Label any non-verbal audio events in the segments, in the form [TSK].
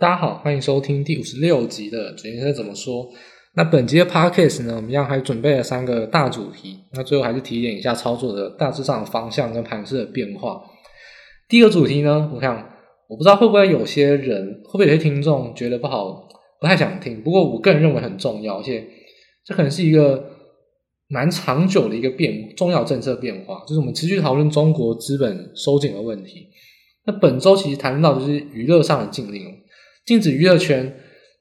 大家好，欢迎收听第五十六集的准先生怎么说。那本集的 podcast 呢，我们一样还准备了三个大主题。那最后还是提点一下操作的大致上的方向跟盘势的变化。第一个主题呢，我想我不知道会不会有些人，会不会有些听众觉得不好，不太想听。不过我个人认为很重要，而且这可能是一个蛮长久的一个变重要政策变化，就是我们持续讨论中国资本收紧的问题。那本周其实谈到就是娱乐上的禁令，禁止娱乐圈。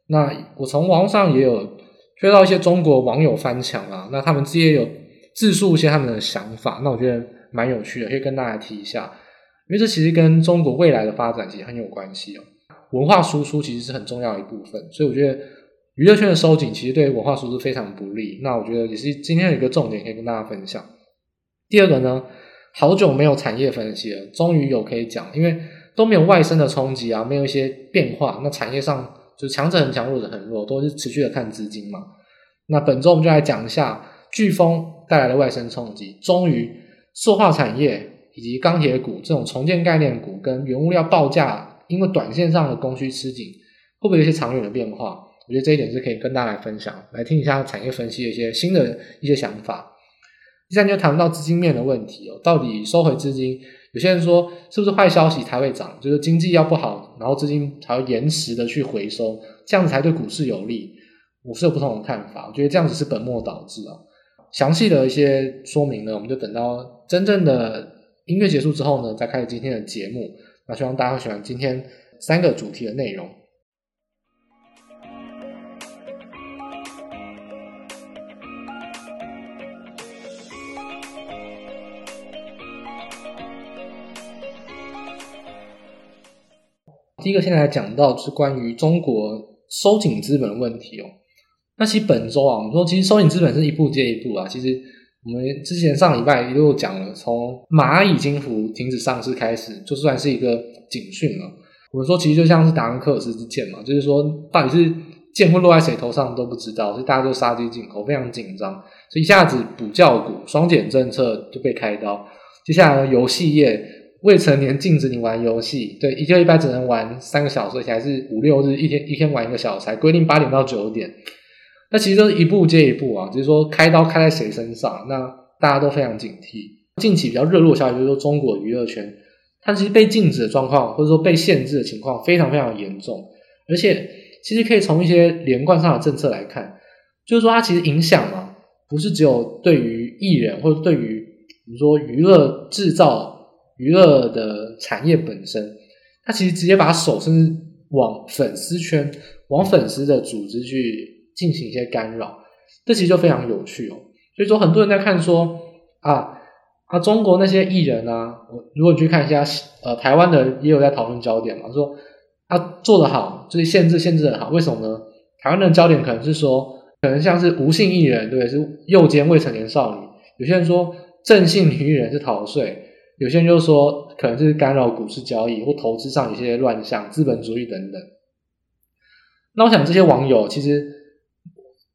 那我从网上也有追到一些中国网友翻墙啊，那他们自己也有自述一些他们的想法，那我觉得蛮有趣的，可以跟大家提一下，因为这其实跟中国未来的发展其实很有关系哦。文化输出其实是很重要的一部分，所以我觉得娱乐圈的收紧其实对文化输出非常不利。那我觉得也是今天有一个重点可以跟大家分享。第二个呢？好久没有产业分析了，终于有可以讲，因为都没有外生的冲击啊，没有一些变化，那产业上就强者很强，弱者很弱，都是持续的看资金嘛。那本周我们就来讲一下飓风带来的外生冲击，终于塑化产业以及钢铁股这种重建概念股跟原物料报价，因为短线上的供需吃紧，会不会有一些长远的变化？我觉得这一点是可以跟大家来分享，来听一下产业分析的一些新的一些想法。第三就谈到资金面的问题哦，到底收回资金，有些人说是不是坏消息才会涨？就是经济要不好，然后资金才会延迟的去回收，这样子才对股市有利。我是有不同的看法，我觉得这样子是本末倒置啊。详细的一些说明呢，我们就等到真正的音乐结束之后呢，再开始今天的节目。那希望大家会喜欢今天三个主题的内容。第一个，现在来讲到是关于中国收紧资本的问题哦。那其实本周啊，我们说其实收紧资本是一步接一步啊。其实我们之前上礼拜一路讲了，从蚂蚁金服停止上市开始，就算是一个警讯了。我们说其实就像是达文克斯之剑嘛，就是说到底是剑会落在谁头上都不知道，所以大家都杀鸡儆猴，非常紧张，所以一下子补教股双减政策就被开刀。接下来呢，游戏业。未成年禁止你玩游戏，对，一个礼拜只能玩三个小时，而且还是五六日一天一天玩一个小时，还规定八点到九点。那其实都是一步接一步啊，就是说开刀开在谁身上，那大家都非常警惕。近期比较热络消息就是说，中国娱乐圈它其实被禁止的状况，或者说被限制的情况非常非常严重，而且其实可以从一些连贯上的政策来看，就是说它其实影响嘛，不是只有对于艺人或者对于比如说娱乐制造。娱乐的产业本身，它其实直接把手甚至往粉丝圈、往粉丝的组织去进行一些干扰，这其实就非常有趣哦。所以说，很多人在看说啊啊，中国那些艺人啊，如果你去看一下，呃，台湾的也有在讨论焦点嘛，说啊做得好，就是限制限制的好，为什么呢？台湾的焦点可能是说，可能像是无性艺人，对，是诱奸未成年少女；有些人说正性女艺人是逃税。有些人就说，可能是干扰股市交易或投资上有些乱象、资本主义等等。那我想这些网友其实，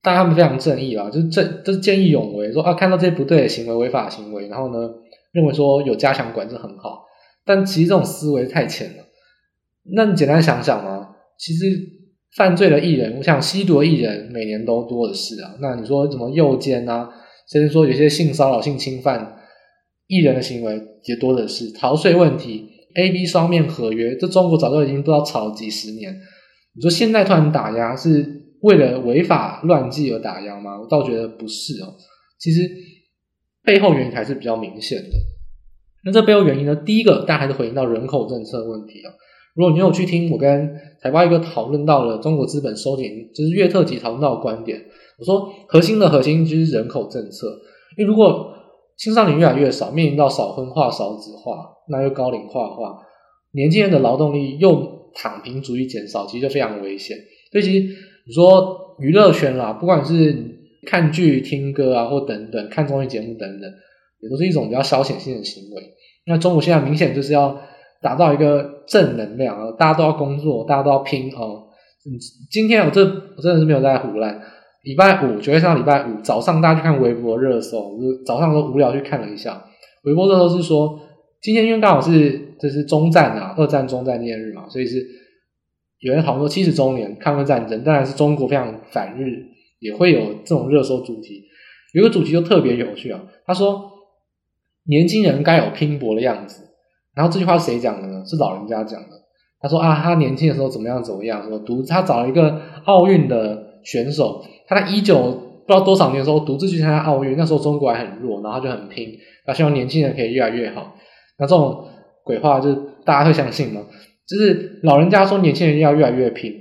但他们非常正义啦，就是正，就是见义勇为，说啊，看到这些不对的行为、违法行为，然后呢，认为说有加强管制很好。但其实这种思维太浅了。那你简单想想嘛，其实犯罪的艺人，我想吸毒的艺人每年都多的是啊。那你说怎么诱奸啊，甚至说有些性骚扰、性侵犯。艺人的行为也多的是，逃税问题，A、B 双面合约，这中国早就已经不知道吵了几十年。你说现在突然打压是为了违法乱纪而打压吗？我倒觉得不是哦。其实背后原因还是比较明显的。那这背后原因呢？第一个，大家还是回应到人口政策问题啊。如果你有去听我跟台巴一哥讨论到了中国资本收紧，就是月特辑讨论到的观点，我说核心的核心就是人口政策，因为如果青少年越来越少，面临到少婚化、少子化，那又高龄化的话，年轻人的劳动力又躺平主义减少，其实就非常危险。所以，其实你说娱乐圈啦，不管是看剧、听歌啊，或等等看综艺节目等等，也都是一种比较消遣性的行为。那中国现在明显就是要打造一个正能量啊，大家都要工作，大家都要拼哦。今天我这我真的是没有在唬烂。礼拜五，九月三号礼拜五早上，大家去看微博热搜，早上都无聊去看了一下。微博热搜是说，今天因为刚好是这是中战啊，二战中战纪念日嘛，所以是有人讨论说七十周年抗日战争，当然是中国非常反日，也会有这种热搜主题。有个主题就特别有趣啊，他说年轻人该有拼搏的样子。然后这句话是谁讲的呢？是老人家讲的。他说啊，他年轻的时候怎么样怎么样，说读他找了一个奥运的选手，他在一九不知道多少年的时候独自去参加奥运，那时候中国还很弱，然后就很拼，他希望年轻人可以越来越好。那这种鬼话就是大家会相信吗？就是老人家说年轻人要越来越拼，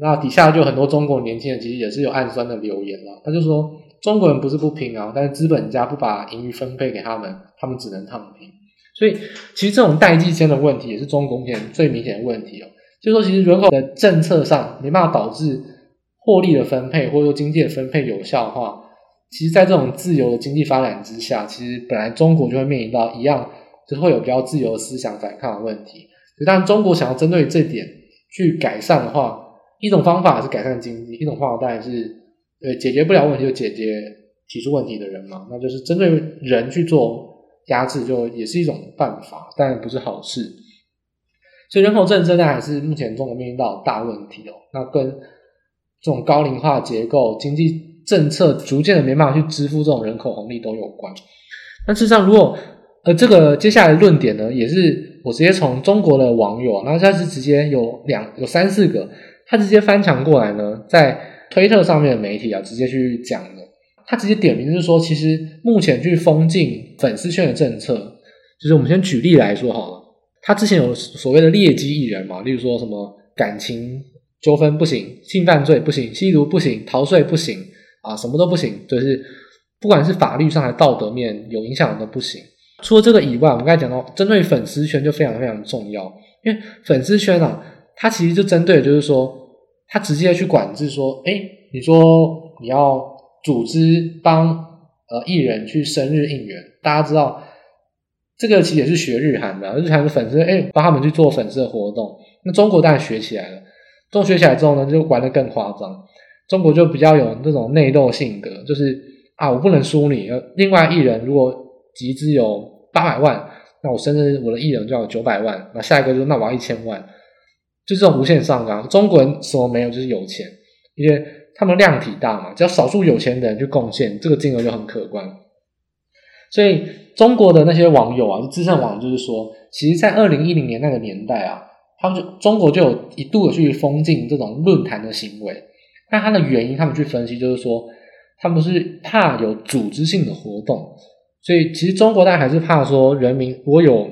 那底下就很多中国年轻人其实也是有暗酸的留言了，他就说中国人不是不拼啊，但是资本家不把盈余分配给他们，他们只能躺平。所以，其实这种代际间的问题也是中国目前最明显的问题哦。就是说，其实人口的政策上没办法导致获利的分配，或者说经济的分配有效化。其实，在这种自由的经济发展之下，其实本来中国就会面临到一样，就是会有比较自由的思想反抗的问题。当然，中国想要针对这点去改善的话，一种方法是改善经济，一种方法当然是呃解决不了问题就解决提出问题的人嘛，那就是针对人去做。压制就也是一种办法，但不是好事。所以人口政策呢，还是目前中国面临到大问题哦。那跟这种高龄化结构、经济政策逐渐的没办法去支付这种人口红利都有关。那事实上，如果呃这个接下来的论点呢，也是我直接从中国的网友，然后他是直接有两有三四个，他直接翻墙过来呢，在推特上面的媒体啊，直接去讲的。他直接点名就是说，其实目前去封禁粉丝圈的政策，就是我们先举例来说好了。他之前有所谓的劣迹艺人嘛，例如说什么感情纠纷不行，性犯罪不行，吸毒不行，逃税不行啊，什么都不行，就是不管是法律上还是道德面有影响的都不行。除了这个以外，我们刚才讲到针对粉丝圈就非常非常重要，因为粉丝圈啊，它其实就针对就是说，他直接去管制说，哎，你说你要。组织帮呃艺人去生日应援，大家知道这个其实也是学日韩的，日韩的粉丝哎帮他们去做粉丝的活动。那中国当然学起来了，中学起来之后呢，就玩得更夸张。中国就比较有那种内斗性格，就是啊我不能输你。另外艺人如果集资有八百万，那我甚至我的艺人就要有九百万。那下一个就是那我要一千万，就这种无限上纲。中国人什么没有，就是有钱，因为。他们量体大嘛，只要少数有钱的人去贡献，这个金额就很可观。所以中国的那些网友啊，资深网友就是说，其实，在二零一零年那个年代啊，他们就中国就有一度有去封禁这种论坛的行为。那它的原因，他们去分析就是说，他们是怕有组织性的活动。所以其实中国大家还是怕说，人民如果有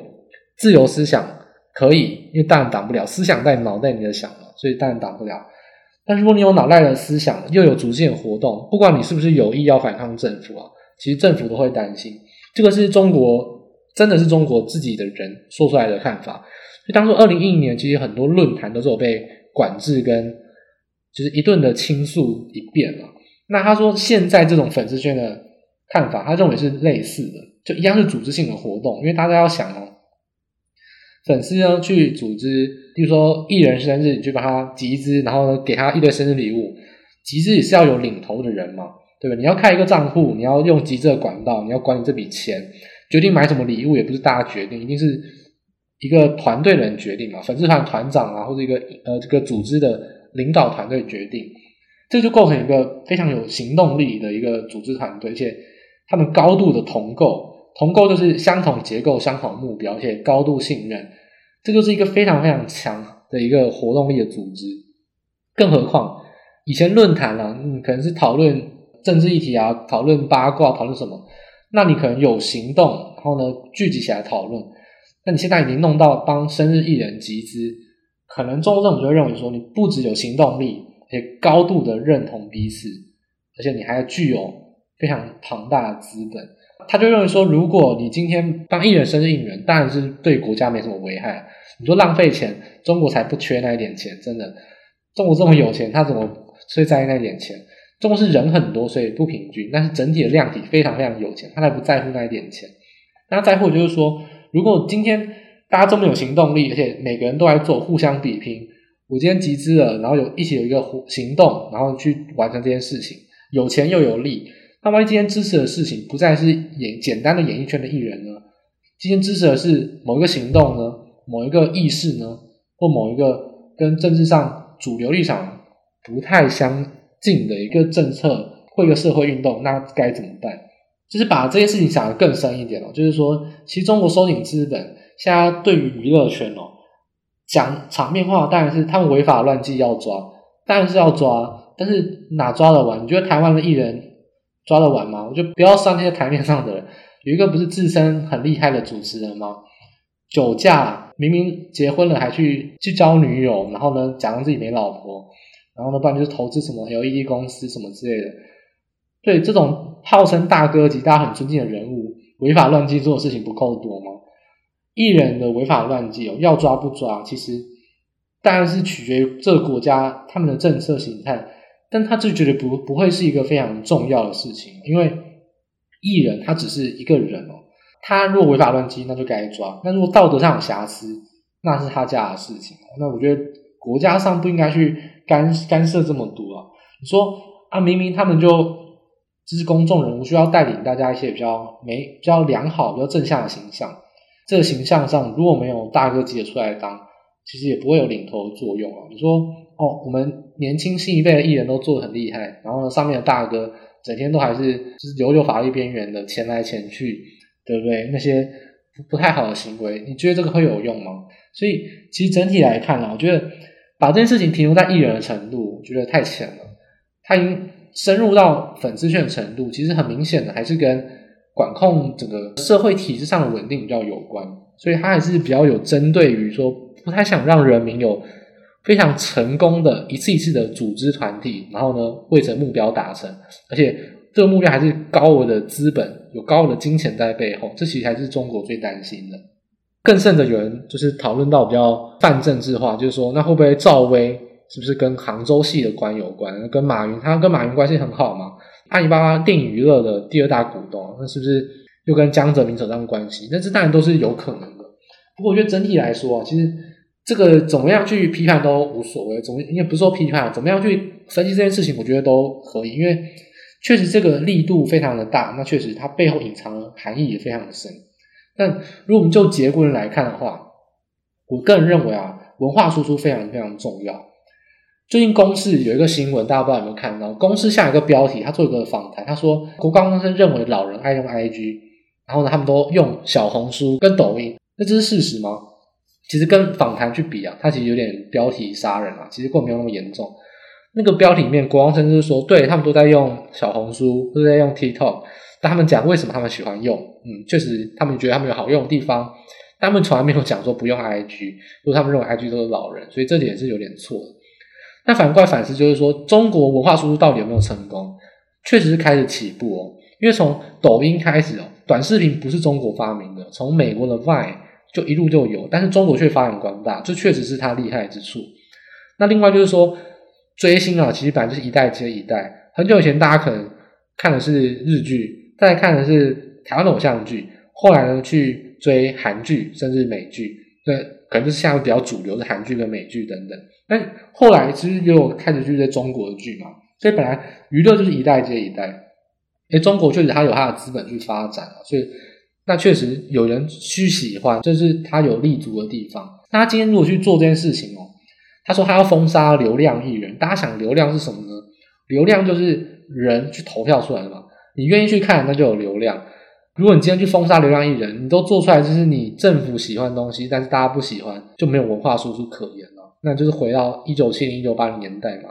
自由思想可以，因为当然挡不了思想在脑袋里的想嘛，所以当然挡不了。但如果你有脑袋的思想，又有组织的活动，不管你是不是有意要反抗政府啊，其实政府都会担心。这个是中国，真的是中国自己的人说出来的看法。所以当初二零一零年，其实很多论坛都是有被管制跟就是一顿的倾诉一遍了。那他说现在这种粉丝圈的看法，他认为是类似的，就一样是组织性的活动，因为大家要想哦。粉丝呢去组织，比如说艺人生日，你去帮他集资，然后呢给他一堆生日礼物。集资也是要有领头的人嘛，对吧？你要开一个账户，你要用集资的管道，你要管理这笔钱，决定买什么礼物也不是大家决定，一定是一个团队的人决定嘛。粉丝团团长啊，或者一个呃这个组织的领导团队决定，这就构成一个非常有行动力的一个组织团队，而且他们高度的同构。同构就是相同结构、相同目标，而且高度信任，这就是一个非常非常强的一个活动力的组织。更何况以前论坛啊，嗯，可能是讨论政治议题啊，讨论八卦，讨论什么？那你可能有行动，然后呢聚集起来讨论。那你现在已经弄到帮生日艺人集资，可能中国政府就会认为说，你不只有行动力，而且高度的认同彼此，而且你还具有非常庞大的资本。他就认为说，如果你今天帮艺人生日应援，当然是对国家没什么危害。你说浪费钱，中国才不缺那一点钱，真的。中国这么有钱，他怎么会在意那一点钱？中国是人很多，所以不平均，但是整体的量体非常非常有钱，他才不在乎那一点钱。那在乎就是说，如果今天大家这么有行动力，而且每个人都来做，互相比拼，我今天集资了，然后有一起有一个行动，然后去完成这件事情，有钱又有力。那万一今天支持的事情不再是演简单的演艺圈的艺人呢？今天支持的是某一个行动呢？某一个意识呢？或某一个跟政治上主流立场不太相近的一个政策或一个社会运动，那该怎么办？就是把这件事情想得更深一点哦，就是说，其实中国收紧资本，现在对于娱乐圈哦，讲场面话，当然是他们违法乱纪要抓，当然是要抓，但是哪抓得完？你觉得台湾的艺人抓得完吗？我就不要上那些台面上的人，有一个不是自称很厉害的主持人吗？酒驾，明明结婚了还去去交女友，然后呢，假装自己没老婆，然后呢，不然就是投资什么 LED 公司什么之类的。对这种号称大哥级、大家很尊敬的人物，违法乱纪做的事情不够多吗？艺人的违法乱纪哦，要抓不抓？其实当然是取决于这个国家他们的政策形态，但他就觉得不不会是一个非常重要的事情，因为艺人他只是一个人哦，他如果违法乱纪，那就该抓；那如果道德上有瑕疵，那是他家的事情。那我觉得国家上不应该去干干涉这么多啊！你说啊，明明他们就。这是公众人物，需要带领大家一些比较美、比较良好、比较正向的形象。这个形象上，如果没有大哥级的出来当，其实也不会有领头的作用啊。你说哦，我们年轻新一辈的艺人都做得很厉害，然后，上面的大哥整天都还是就是游游法律边缘的，潜来潜去，对不对？那些不太好的行为，你觉得这个会有用吗？所以，其实整体来看呢，我觉得把这件事情停留在艺人的程度，我觉得太浅了。他已经。深入到粉丝圈的程度，其实很明显的还是跟管控整个社会体制上的稳定比较有关，所以他还是比较有针对于说，不太想让人民有非常成功的一次一次的组织团体，然后呢，为着目标达成，而且这个目标还是高额的资本，有高额的金钱在背后，这其实还是中国最担心的。更甚的，有人就是讨论到比较泛政治化，就是说，那会不会赵薇？是不是跟杭州系的官有关？跟马云，他跟马云关系很好嘛？阿里巴巴电影娱乐的第二大股东，那是不是又跟江泽民扯上关系？那这当然都是有可能的。不过我觉得整体来说啊，其实这个怎么样去批判都无所谓，总也不是说批判，怎么样去分析这件事情，我觉得都可以，因为确实这个力度非常的大，那确实它背后隐藏的含义也非常的深。但如果我们就结果来看的话，我个人认为啊，文化输出非常非常重要。最近公司有一个新闻，大家不知道有没有看到？公司下一个标题，他做一个访谈，他说国光生认为老人爱用 IG，然后呢，他们都用小红书跟抖音，那这是事实吗？其实跟访谈去比啊，他其实有点标题杀人啊，其实根本没有那么严重。那个标题里面，国高中生就是说，对，他们都在用小红书，都在用 TikTok，但他们讲为什么他们喜欢用，嗯，确实他们觉得他们有好用的地方，但他们从来没有讲说不用 IG，如果他们认为 IG 都是老人，所以这点是有点错的。那反过来反思，就是说，中国文化输出到底有没有成功？确实是开始起步哦。因为从抖音开始哦，短视频不是中国发明的，从美国的 Vine 就一路就有，但是中国却发扬光大，这确实是它厉害之处。那另外就是说，追星啊，其实本来就是一代接一代。很久以前，大家可能看的是日剧，再看的是台湾的偶像剧，后来呢去追韩剧，甚至美剧。对，可能就是现在比较主流的韩剧跟美剧等等。但后来其实也有开始去追中国的剧嘛，所以本来娱乐就是一代接一代。诶，中国确实它有它的资本去发展，所以那确实有人去喜欢，这是它有立足的地方。那他今天如果去做这件事情哦，他说他要封杀流量艺人，大家想流量是什么呢？流量就是人去投票出来的嘛，你愿意去看，那就有流量。如果你今天去封杀流量艺人，你都做出来就是你政府喜欢的东西，但是大家不喜欢，就没有文化输出可言。那就是回到一九七零、一九八零年代嘛，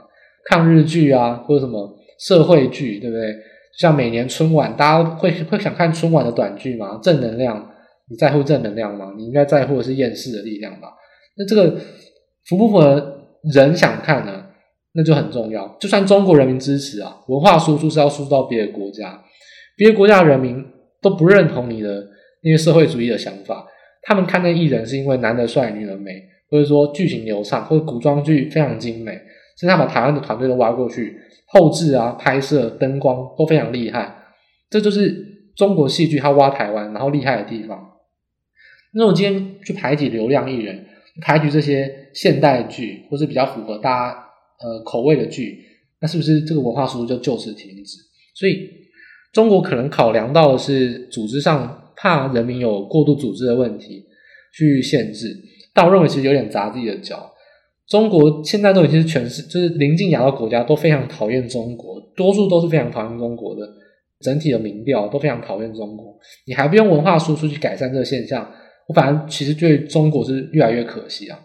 抗日剧啊，或者什么社会剧，对不对？像每年春晚，大家会会想看春晚的短剧吗？正能量，你在乎正能量吗？你应该在乎的是厌世的力量吧？那这个符不符合人想看呢？那就很重要。就算中国人民支持啊，文化输出是要输出到别的国家，别的国家人民。都不认同你的那些社会主义的想法，他们看那艺人是因为男的帅，女的美，或者说剧情流畅，或者古装剧非常精美，甚至把台湾的团队都挖过去，后制啊、拍摄、灯光都非常厉害，这就是中国戏剧它挖台湾然后厉害的地方。那我今天去排挤流量艺人，排挤这些现代剧，或是比较符合大家呃口味的剧，那是不是这个文化输出就就此停止？所以。中国可能考量到的是组织上怕人民有过度组织的问题去限制，但我认为其实有点砸自己的脚。中国现在都已经是全世，就是邻近亚洲国家都非常讨厌中国，多数都是非常讨厌中国的，整体的民调都非常讨厌中国。你还不用文化输出去改善这个现象，我反而其实对中国是越来越可惜啊。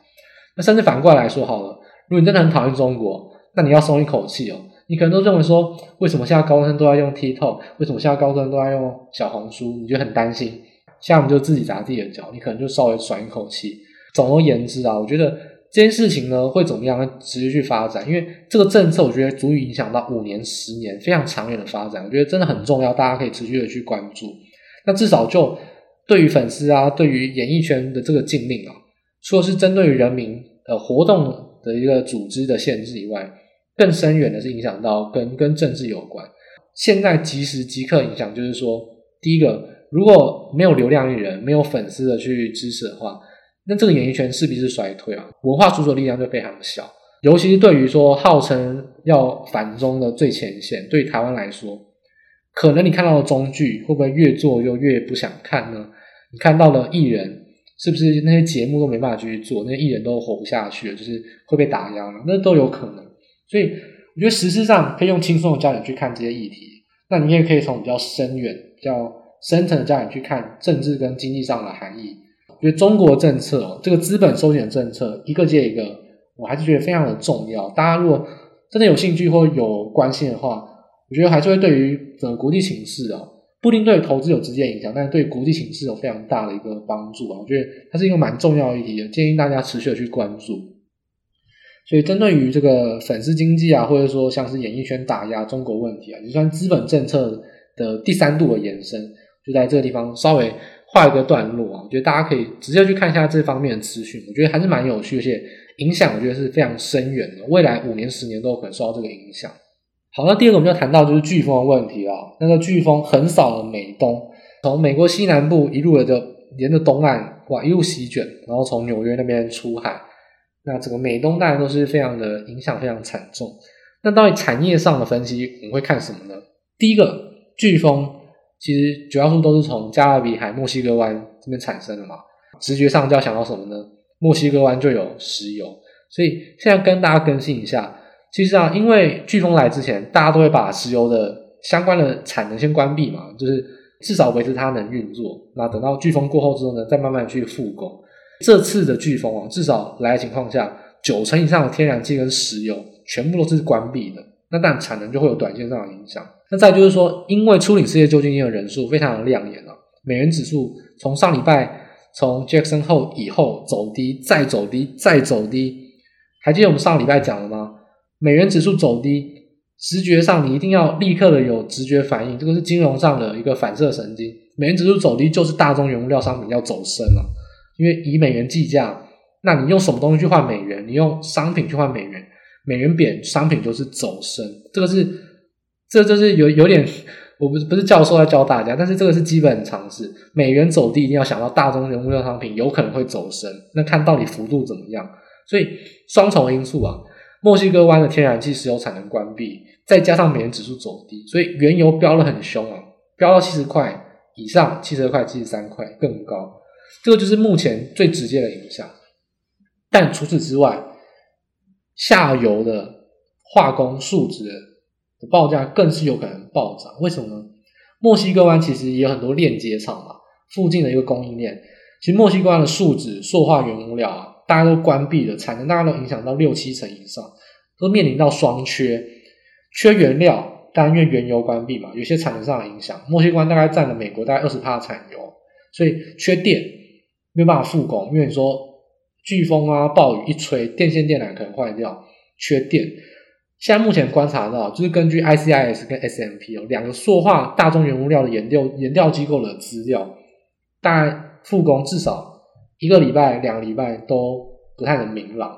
那甚至反过来说好了，如果你真的很讨厌中国，那你要松一口气哦。你可能都认为说，为什么现在高中生都在用 TikTok？为什么现在高中生都在用小红书？你就很担心，现在我们就自己砸自己的脚，你可能就稍微喘一口气。总而言之啊，我觉得。这件事情呢，会怎么样持续去发展？因为这个政策，我觉得足以影响到五年、十年非常长远的发展。我觉得真的很重要，大家可以持续的去关注。那至少就对于粉丝啊，对于演艺圈的这个禁令啊，除了是针对于人民呃活动的一个组织的限制以外，更深远的是影响到跟跟政治有关。现在即时即刻影响，就是说，第一个，如果没有流量艺人，没有粉丝的去支持的话。那这个演艺圈势必是衰退啊，文化输出的力量就非常小，尤其是对于说号称要反中的最前线，对于台湾来说，可能你看到的中剧会不会越做就越不想看呢？你看到了艺人，是不是那些节目都没办法继续做，那些艺人都活不下去了，就是会被打压了，那都有可能。所以我觉得实质上可以用轻松的焦点去看这些议题，那你也可以从比较深远、比较深层的焦点去看政治跟经济上的含义。觉得中国政策，这个资本收紧政策，一个接一个，我还是觉得非常的重要。大家如果真的有兴趣或有关心的话，我觉得还是会对于整个国际形势啊，不一定对投资有直接影响，但是对国际形势有非常大的一个帮助啊。我觉得它是一个蛮重要的议题，建议大家持续的去关注。所以针对于这个粉丝经济啊，或者说像是演艺圈打压中国问题啊，就算资本政策的第三度的延伸，就在这个地方稍微。画一个段落啊，我觉得大家可以直接去看一下这方面的资讯，我觉得还是蛮有趣，而且影响我觉得是非常深远的，未来五年、十年都有可能受到这个影响。好，那第二个我们要谈到就是飓风的问题啊，那个飓风横扫了美东，从美国西南部一路的就沿着东岸哇一路席卷，然后从纽约那边出海，那整个美东当然都是非常的影响非常惨重。那到底产业上的分析，我们会看什么呢？第一个飓风。其实主要数都是从加勒比海、墨西哥湾这边产生的嘛，直觉上就要想到什么呢？墨西哥湾就有石油，所以现在跟大家更新一下。其实啊，因为飓风来之前，大家都会把石油的相关的产能先关闭嘛，就是至少维持它能运作。那等到飓风过后之后呢，再慢慢去复工。这次的飓风啊，至少来的情况下，九成以上的天然气跟石油全部都是关闭的。那但产能就会有短线上的影响。那再就是说，因为初领失业救济金的人数非常的亮眼啊，美元指数从上礼拜从 Jackson 后以后走低，再走低，再走低。还记得我们上礼拜讲了吗？美元指数走低，直觉上你一定要立刻的有直觉反应，这个是金融上的一个反射神经。美元指数走低就是大宗原物料商品要走升了，因为以美元计价，那你用什么东西去换美元？你用商品去换美元。美元贬，商品就是走升，这个是，这就是有有点，我不是不是教授在教大家，但是这个是基本常识。美元走低，一定要想到大宗原物料商品有可能会走升，那看到底幅度怎么样？所以双重因素啊，墨西哥湾的天然气、石油产能关闭，再加上美元指数走低，所以原油飙得很凶啊，飙到七十块以上，七十块、七十三块更高，这个就是目前最直接的影响。但除此之外，下游的化工树脂的报价更是有可能暴涨，为什么呢？墨西哥湾其实也有很多链接厂嘛，附近的一个供应链，其实墨西哥湾的树脂、塑化原物料啊，大家都关闭了，产能大概都影响到六七成以上，都面临到双缺，缺原料，当然因为原油关闭嘛，有些产能上的影响，墨西哥湾大概占了美国大概二十趴的产油，所以缺电，没有办法复工，因为你说。飓风啊，暴雨一吹，电线电缆可能坏掉，缺电。现在目前观察到，就是根据 ICIS 跟 SMP 哦两个塑化大宗原物料的研调研调机构的资料，大概复工至少一个礼拜、两个礼拜都不太能明朗。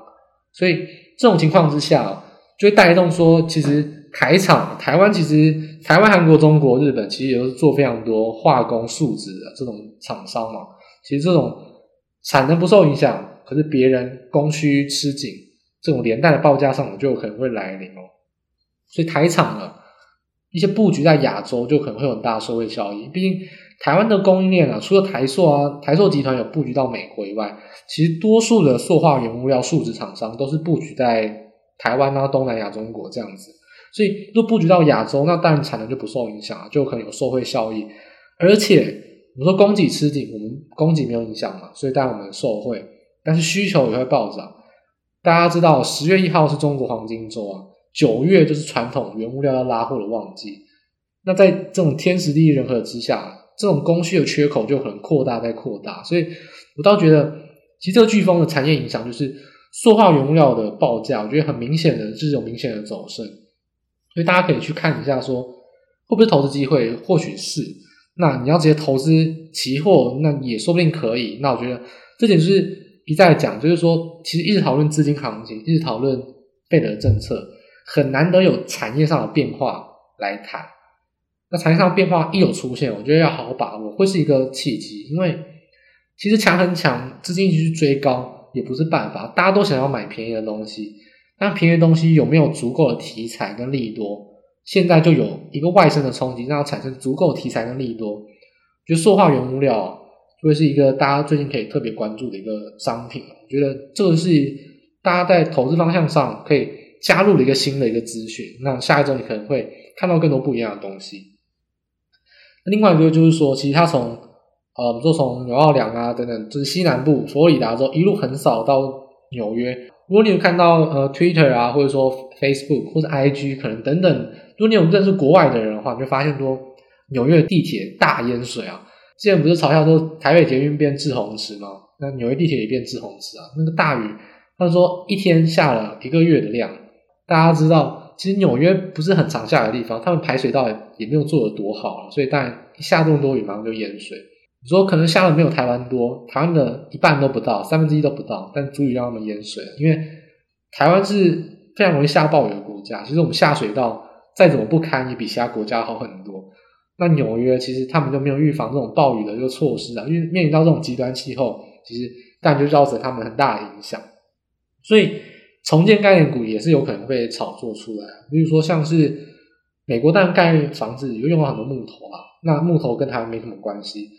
所以这种情况之下，就会带动说，其实台厂、台湾其实台湾、韩国、中国、日本其实也都是做非常多化工树脂的这种厂商嘛。其实这种产能不受影响。可是别人供需吃紧，这种连带的报价上涨就有可能会来临哦。所以台厂呢，一些布局在亚洲就可能会有很大的社会效益。毕竟台湾的供应链啊，除了台塑啊，台塑集团有布局到美国以外，其实多数的塑化原物料树脂厂商都是布局在台湾啊、东南亚、中国这样子。所以，若布局到亚洲，那当然产能就不受影响啊，就可能有受惠效益。而且，我们说供给吃紧，我们供给没有影响嘛，所以当然我们受惠，但是需求也会暴涨。大家知道，十月一号是中国黄金周啊，九月就是传统原物料要拉货的旺季。那在这种天时地利人和之下，这种供需的缺口就可能扩大再扩大。所以我倒觉得，其实这个飓风的产业影响就是塑化原物料的报价，我觉得很明显的就是有明显的走势。所以大家可以去看一下，说会不会投资机会？或许是。那你要直接投资期货，那也说不定可以。那我觉得这点就是一再讲，就是说，其实一直讨论资金行情，一直讨论费德政策，很难得有产业上的变化来谈。那产业上的变化一有出现，我觉得要好好把握，会是一个契机。因为其实强很强，资金一直去追高也不是办法。大家都想要买便宜的东西。但便宜的东西有没有足够的题材跟利多？现在就有一个外生的冲击，让它产生足够题材跟利多。就塑化原物料会是一个大家最近可以特别关注的一个商品。我觉得这个是大家在投资方向上可以加入的一个新的一个资讯。那下一周你可能会看到更多不一样的东西。那另外一个就是说，其实它从呃，我们说从纽奥良啊等等，就是西南部佛罗里达州一路横扫到纽约。如果你有看到呃 Twitter 啊，或者说 Facebook 或者 IG 可能等等，如果你有认识国外的人的话，你就发现说纽约地铁大淹水啊！之前不是嘲笑说台北捷运变滞洪池吗？那纽约地铁也变滞洪池啊！那个大雨，他说一天下了一个月的量。大家知道，其实纽约不是很常下的地方，他们排水道也没有做得多好，所以当然一下这么多雨马上就淹水。你说可能下的没有台湾多，台湾的一半都不到，三分之一都不到，但足以让他们淹水。因为台湾是非常容易下暴雨的国家，其实我们下水道再怎么不堪，也比其他国家好很多。那纽约其实他们就没有预防这种暴雨的一个措施啊，因为面临到这种极端气候，其实但就造成他们很大的影响。所以重建概念股也是有可能被炒作出来，比如说像是美国当然盖房子有用到很多木头啊，那木头跟台湾没什么关系。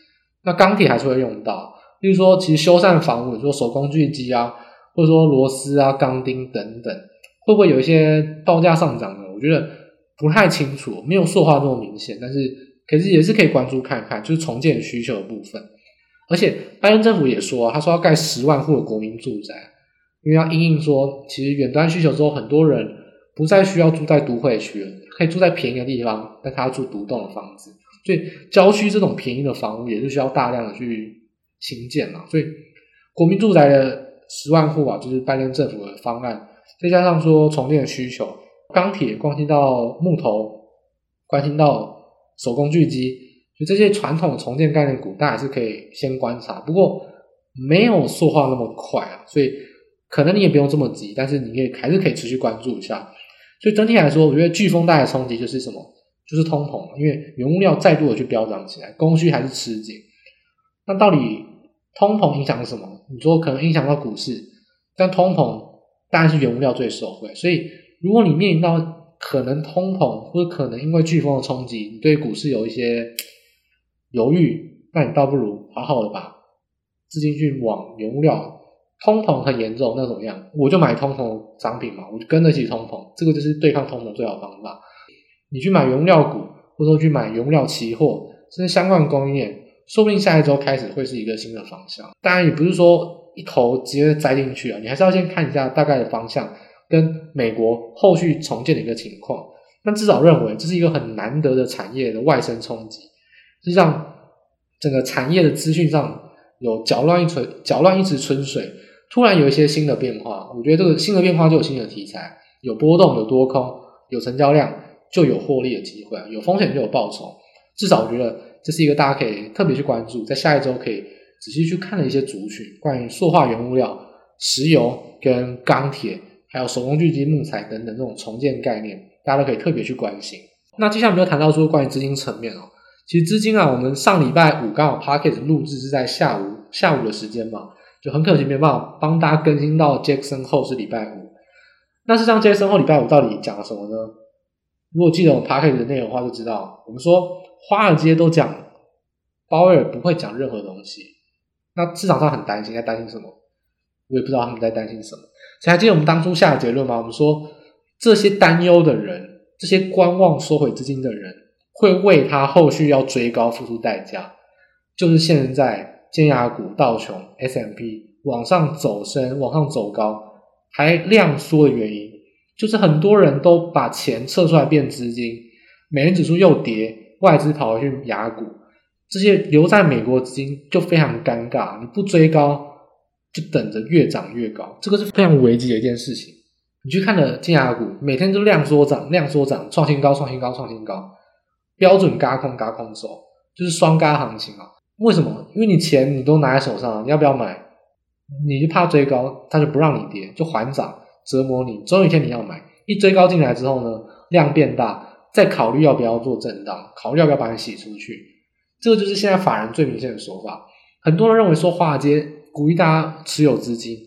那钢铁还是会用到，例如说，其实修缮房屋，你说手工锯机啊，或者说螺丝啊、钢钉等等，会不会有一些报价上涨呢？我觉得不太清楚，没有塑化这么明显，但是可是也是可以关注看看，就是重建需求的部分。而且拜登政府也说，他说要盖十万户的国民住宅，因为要因应说，其实远端需求之后，很多人不再需要住在都会区了，可以住在便宜的地方，但他要住独栋的房子。所以郊区这种便宜的房屋也是需要大量的去新建嘛，所以国民住宅的十万户啊，就是拜登政府的方案，再加上说重建的需求，钢铁关系到木头，关系到手工锯机，就这些传统重建概念股，大家是可以先观察，不过没有塑化那么快啊，所以可能你也不用这么急，但是你可以还是可以持续关注一下。所以整体来说，我觉得飓风带来的冲击就是什么？就是通膨，因为原物料再度的去飙涨起来，供需还是吃紧。那到底通膨影响了什么？你说可能影响到股市，但通膨当然是原物料最受惠。所以如果你面临到可能通膨，或者可能因为飓风的冲击，你对股市有一些 [TSK] 犹豫，那你倒不如好好的把资金去往原物料。通膨很严重，那怎么样？我就买通膨商品嘛，我就跟得起通膨，这个就是对抗通膨最好方法。你去买原料股，或者说去买原料期货，甚至相关的供应链，说不定下一周开始会是一个新的方向。当然，也不是说一头直接栽进去啊，你还是要先看一下大概的方向跟美国后续重建的一个情况。那至少认为这是一个很难得的产业的外生冲击，是让整个产业的资讯上有搅乱一池搅乱一池春水，突然有一些新的变化。我觉得这个新的变化就有新的题材，有波动，有多空，有成交量。就有获利的机会，有风险就有报酬。至少我觉得这是一个大家可以特别去关注，在下一周可以仔细去看的一些族群，关于塑化原物料、石油跟钢铁，还有手工锯机、木材等等这种重建概念，大家都可以特别去关心。那接下来我们就谈到说关于资金层面哦，其实资金啊，我们上礼拜五刚好 Podcast 录制是在下午下午的时间嘛，就很可惜没办法帮大家更新到 Jackson 后是礼拜五。那是这样，Jackson 后礼拜五到底讲了什么呢？如果记得我们 podcast 的内容的话，就知道我们说华尔街都讲鲍威尔不会讲任何东西，那市场上很担心，在担心什么？我也不知道他们在担心什么。所以还记得我们当初下的结论吗？我们说这些担忧的人，这些观望收回资金的人，会为他后续要追高付出代价，就是现在尖牙股道琼 S M P 往上走升、往上走高，还量缩的原因，就是很多人都把钱撤出来变资金，美元指数又跌，外资跑回去牙股，这些留在美国资金就非常尴尬。你不追高，就等着越涨越高，这个是非常危机的一件事情。你去看了金牙股，每天都量缩涨、量缩涨，创新高、创新高、创新高，标准嘎空、嘎空手，就是双嘎行情啊。为什么？因为你钱你都拿在手上，你要不要买？你就怕追高，它就不让你跌，就还涨折磨你。总有一天你要买，一追高进来之后呢，量变大，再考虑要不要做震荡，考虑要不要把你洗出去。这个就是现在法人最明显的手法。很多人认为说华尔街鼓励大家持有资金，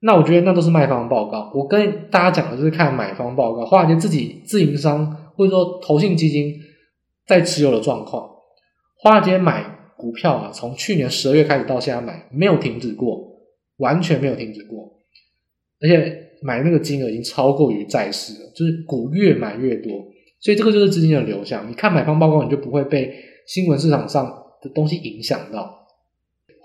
那我觉得那都是卖方报告。我跟大家讲的就是看买方报告，华尔街自己自营商或者说投信基金在持有的状况。华尔街买股票啊，从去年十二月开始到现在买，没有停止过。完全没有停止过，而且买那个金额已经超过于债市了，就是股越买越多，所以这个就是资金的流向。你看买方报告，你就不会被新闻市场上的东西影响到。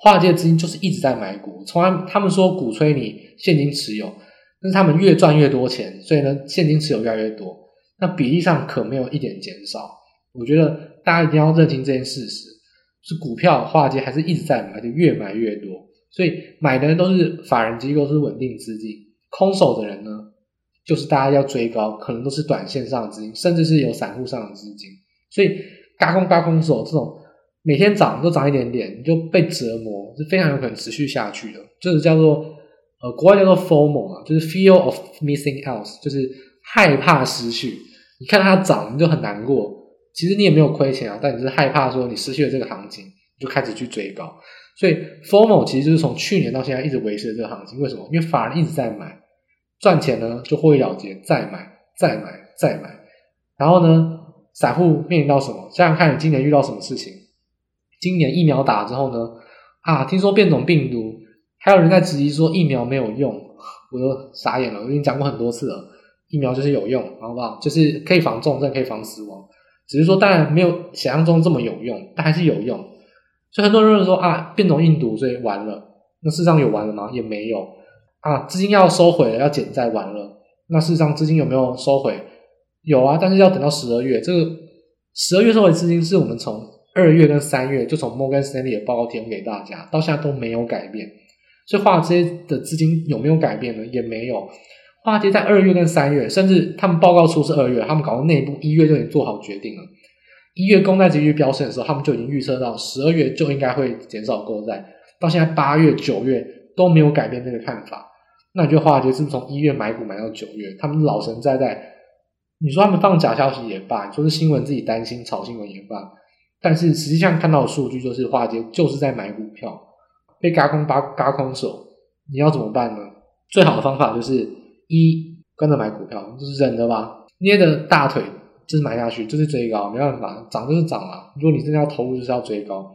华尔街的资金就是一直在买股，从来他们说鼓吹你现金持有，但是他们越赚越多钱，所以呢，现金持有越来越多，那比例上可没有一点减少。我觉得大家一定要认清这件事实，是股票华尔街还是一直在买，就越买越多。所以买的人都是法人机构，是稳定资金；空手的人呢，就是大家要追高，可能都是短线上的资金，甚至是有散户上的资金。所以，轧空轧空手这种每天涨都涨一点点，你就被折磨，是非常有可能持续下去的。就是叫做呃，国外叫做 FOMO 啊，就是 Fear of Missing Out，就是害怕失去。你看它涨，你就很难过。其实你也没有亏钱啊，但你是害怕说你失去了这个行情，你就开始去追高。所以，FOMO 其实就是从去年到现在一直维持的这个行情。为什么？因为法人一直在买，赚钱呢就获利了结，再买，再买，再买。然后呢，散户面临到什么？想想看你今年遇到什么事情？今年疫苗打之后呢？啊，听说变种病毒，还有人在质疑说疫苗没有用，我都傻眼了。我已经讲过很多次了，疫苗就是有用，好不好？就是可以防重症，可以防死亡，只是说当然没有想象中这么有用，但还是有用。所以很多人认为说啊，变种病毒，所以完了。那事实上有完了吗？也没有啊。资金要收回了，要减债完了。那事实上资金有没有收回？有啊，但是要等到十二月。这个十二月收回资金是我们从二月跟三月就从摩根斯坦利的报告提供给大家，到现在都没有改变。所以华尔街的资金有没有改变呢？也没有。华尔街在二月跟三月，甚至他们报告出是二月，他们搞到内部一月就已经做好决定了。一月公债殖利率飙升的时候，他们就已经预测到十二月就应该会减少购债，到现在八月、九月都没有改变这个看法。那你觉得华尔街是不是从一月买股买到九月？他们老神在在，你说他们放假消息也罢，你说是新闻自己担心炒新闻也罢，但是实际上看到的数据就是华尔街就是在买股票，被嘎空轧轧空手，你要怎么办呢？最好的方法就是一跟着买股票，就是忍着吧，捏着大腿。就是买下去，就是追高，没办法，涨就是涨了。如果你真的要投入，就是要追高，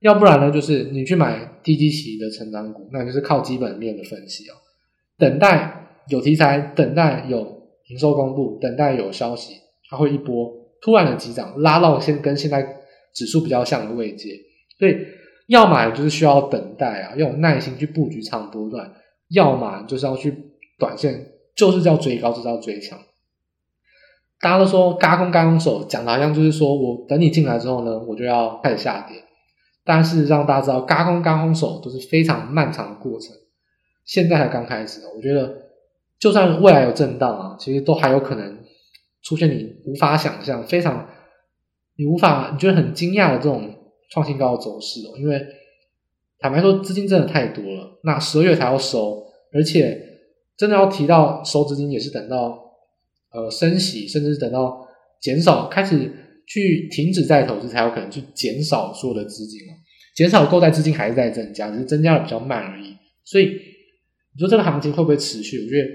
要不然呢，就是你去买低基期的成长股，那就是靠基本面的分析哦，等待有题材，等待有营收公布，等待有消息，它会一波突然的急涨，拉到先跟现在指数比较像的位阶。所以要买就是需要等待啊，要有耐心去布局长波段；要么就是要去短线，就是叫追高，就是要追强。大家都说嘎空嘎空手，讲的好像就是说我等你进来之后呢，我就要开始下跌。但事实上，大家知道嘎空嘎空手都是非常漫长的过程，现在才刚开始。我觉得，就算未来有震荡啊，其实都还有可能出现你无法想象、非常你无法你觉得很惊讶的这种创新高的走势哦。因为坦白说，资金真的太多了，那十二月才要收，而且真的要提到收资金，也是等到。呃，升息，甚至是等到减少，开始去停止再投资，才有可能去减少所有的资金了。减少购债资金还是在增加，只是增加的比较慢而已。所以你说这个行情会不会持续？我觉得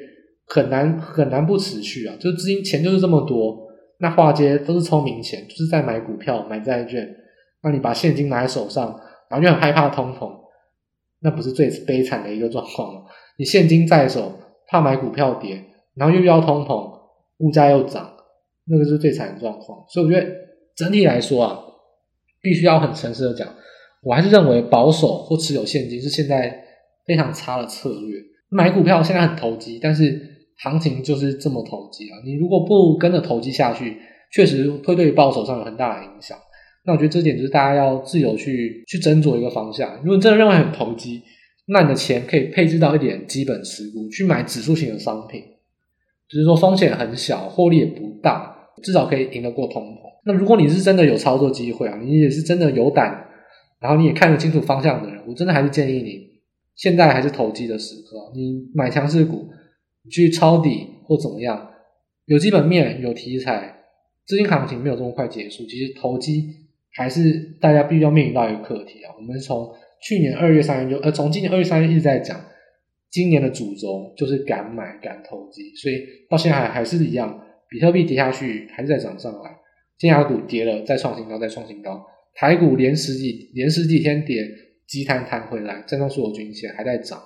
很难很难不持续啊！就是资金钱就是这么多，那华尔街都是聪明钱，就是在买股票、买债券。那你把现金拿在手上，然后又很害怕通膨，那不是最悲惨的一个状况吗？你现金在手，怕买股票跌，然后又要通膨，物价又涨，那个是最惨的状况。所以我觉得整体来说啊，必须要很诚实的讲，我还是认为保守或持有现金是现在非常差的策略。买股票现在很投机，但是行情就是这么投机啊！你如果不跟着投机下去，确实会对报酬上有很大的影响。那我觉得这点就是大家要自由去去斟酌一个方向。如果你真的认为很投机，那你的钱可以配置到一点基本持股，去买指数型的商品，就是说风险很小，获利也不大，至少可以赢得过通膨。那如果你是真的有操作机会啊，你也是真的有胆，然后你也看得清楚方向的人，我真的还是建议你。现在还是投机的时刻，你买强势股，去抄底或怎么样，有基本面、有题材，资金行情没有这么快结束。其实投机还是大家必须要面临到一个课题啊。我们从去年二月、三月就呃，从今年二月、三月一直在讲，今年的主轴就是敢买、敢投机，所以到现在还是一样，比特币跌下去还是在涨上来，尖牙股跌了再创新高，再创新高，台股连十几连十几天跌。急弹弹回来，站上所有均线还在涨，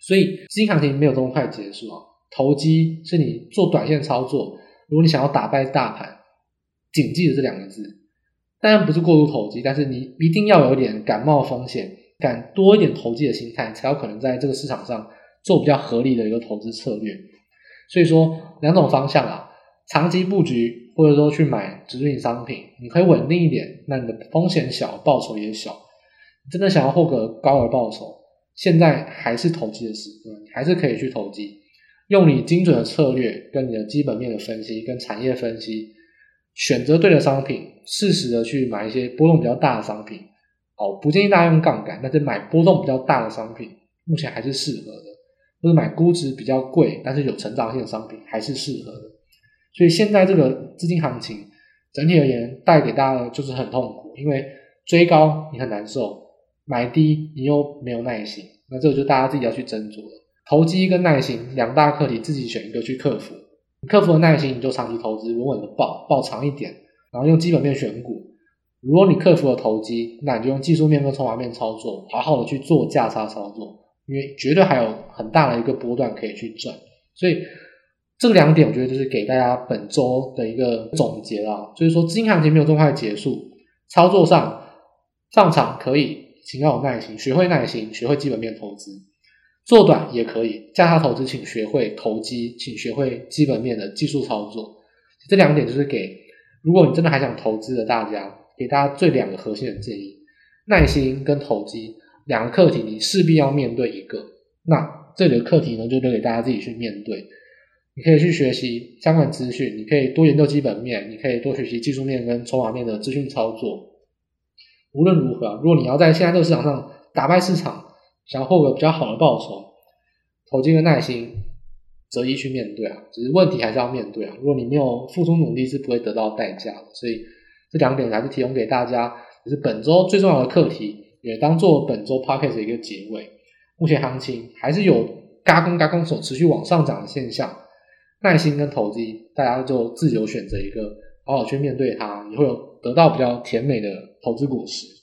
所以资金行情没有这么快结束啊。投机是你做短线操作，如果你想要打败大盘，谨记着这两个字。当然不是过度投机，但是你一定要有点敢冒风险、敢多一点投机的心态，才有可能在这个市场上做比较合理的一个投资策略。所以说两种方向啊，长期布局或者说去买指数型商品，你可以稳定一点，那你的风险小，报酬也小。真的想要获个高额报酬，现在还是投机的时刻，你还是可以去投机，用你精准的策略跟你的基本面的分析跟产业分析，选择对的商品，适时的去买一些波动比较大的商品。哦，不建议大家用杠杆，但是买波动比较大的商品，目前还是适合的。或者买估值比较贵，但是有成长性的商品，还是适合的。所以现在这个资金行情整体而言带给大家的就是很痛苦，因为追高你很难受。买低你又没有耐心，那这个就大家自己要去斟酌了。投机跟耐心两大课题，自己选一个去克服。克服了耐心，你就长期投资，稳稳的抱，抱长一点，然后用基本面选股。如果你克服了投机，那你就用技术面跟筹码面操作，好好的去做价差操作，因为绝对还有很大的一个波段可以去赚。所以这两点，我觉得就是给大家本周的一个总结啦。就是说，资金行情没有这么快结束，操作上上场可以。请要有耐心，学会耐心，学会基本面投资，做短也可以。价差投资，请学会投机，请学会基本面的技术操作。这两点就是给，如果你真的还想投资的大家，给大家最两个核心的建议：耐心跟投机两个课题，你势必要面对一个。那这里的课题呢，就留给大家自己去面对。你可以去学习相关资讯，你可以多研究基本面，你可以多学习技术面跟筹码面的资讯操作。无论如何，如果你要在现在这个市场上打败市场，想要获得比较好的报酬，投机跟耐心择一去面对啊，只是问题还是要面对啊。如果你没有付出努力，是不会得到代价的。所以这两点还是提供给大家，也是本周最重要的课题，也当做本周 podcast 的一个结尾。目前行情还是有嘎空嘎空手持续往上涨的现象，耐心跟投机，大家就自由选择一个，好好去面对它，你会有得到比较甜美的投资果实。